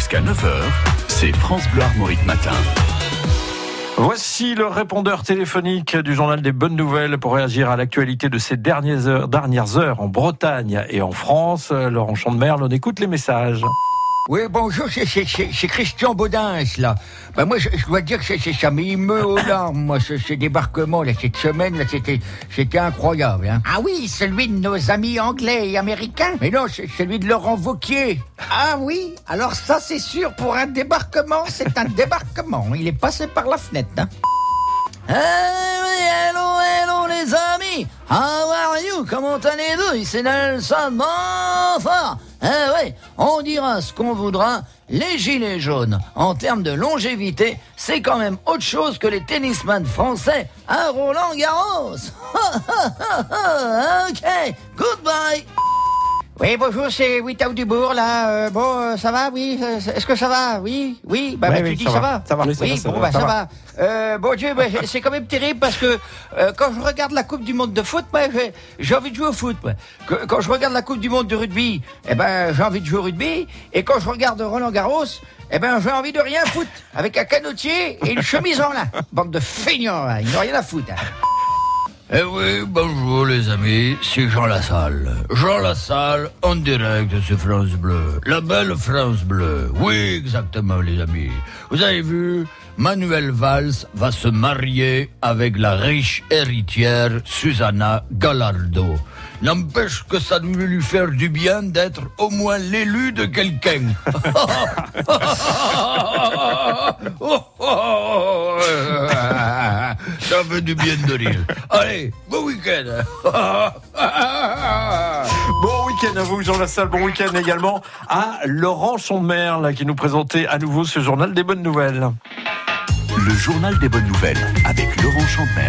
Jusqu'à 9h, c'est France Bleu Armorique Matin. Voici le répondeur téléphonique du journal des bonnes nouvelles pour réagir à l'actualité de ces dernières heures, en Bretagne et en France. Laurent Chandemerle, on écoute les messages. Oui, bonjour, c'est- Christian Baudins, là. Ben moi, je, je dois dire que c'est- ça m'émeut aux larmes, moi, ce, ce débarquement, là, cette semaine, là, c'était c'était incroyable, hein. Ah oui, celui de nos amis anglais et américains Mais non, c'est celui de Laurent Vauquier. Ah oui, alors ça c'est sûr, pour un débarquement, c'est un débarquement. Il est passé par la fenêtre. Hein. Hey, hello, hello les amis How are you? Comment allez-vous? Ici Nelson Montfort Eh oui, on dira ce qu'on voudra, les gilets jaunes, en termes de longévité, c'est quand même autre chose que les tennisman français à Roland Garros Ok, goodbye Oui, bonjour, c'est Witaou Dubourg, là. Euh, bon, euh, ça va, oui euh, Est-ce que ça va? Oui, oui Bah, Oui, bah, oui, tu dis ça ça va. va Ça va, Oui, ça va, ça bon, va, bah, ça va. va. Euh, bon Dieu, bah, c'est quand même terrible parce que euh, quand je regarde la Coupe du Monde de foot, moi, j'ai- j'ai envie de jouer au foot. moi. Que- Quand je regarde la Coupe du Monde de rugby, eh ben, j'ai envie de jouer au rugby. Et quand je regarde Roland Garros, eh ben, j'ai envie de rien foutre. Avec un canotier et une chemise en lin. Bande de feignants, là. Ils n'ont rien à foutre. hein. Eh oui, bonjour les amis, c'est Jean Lassalle. Jean Lassalle, en direct sur France Bleu. La belle France Bleu. Oui, exactement les amis. Vous avez vu, Manuel Valls va se marier avec la riche héritière Susanna Gallardo. N'empêche que ça devait lui faire du bien d'être au moins l'élu de quelqu'un. Ça fait du bien de rire. Allez, bon week-end. Bon week-end à vous, Jean Lassalle. Bon week-end également à Laurent Chandemerle qui nous présentait à nouveau ce journal des bonnes nouvelles. Le journal des bonnes nouvelles avec Laurent Chandemer.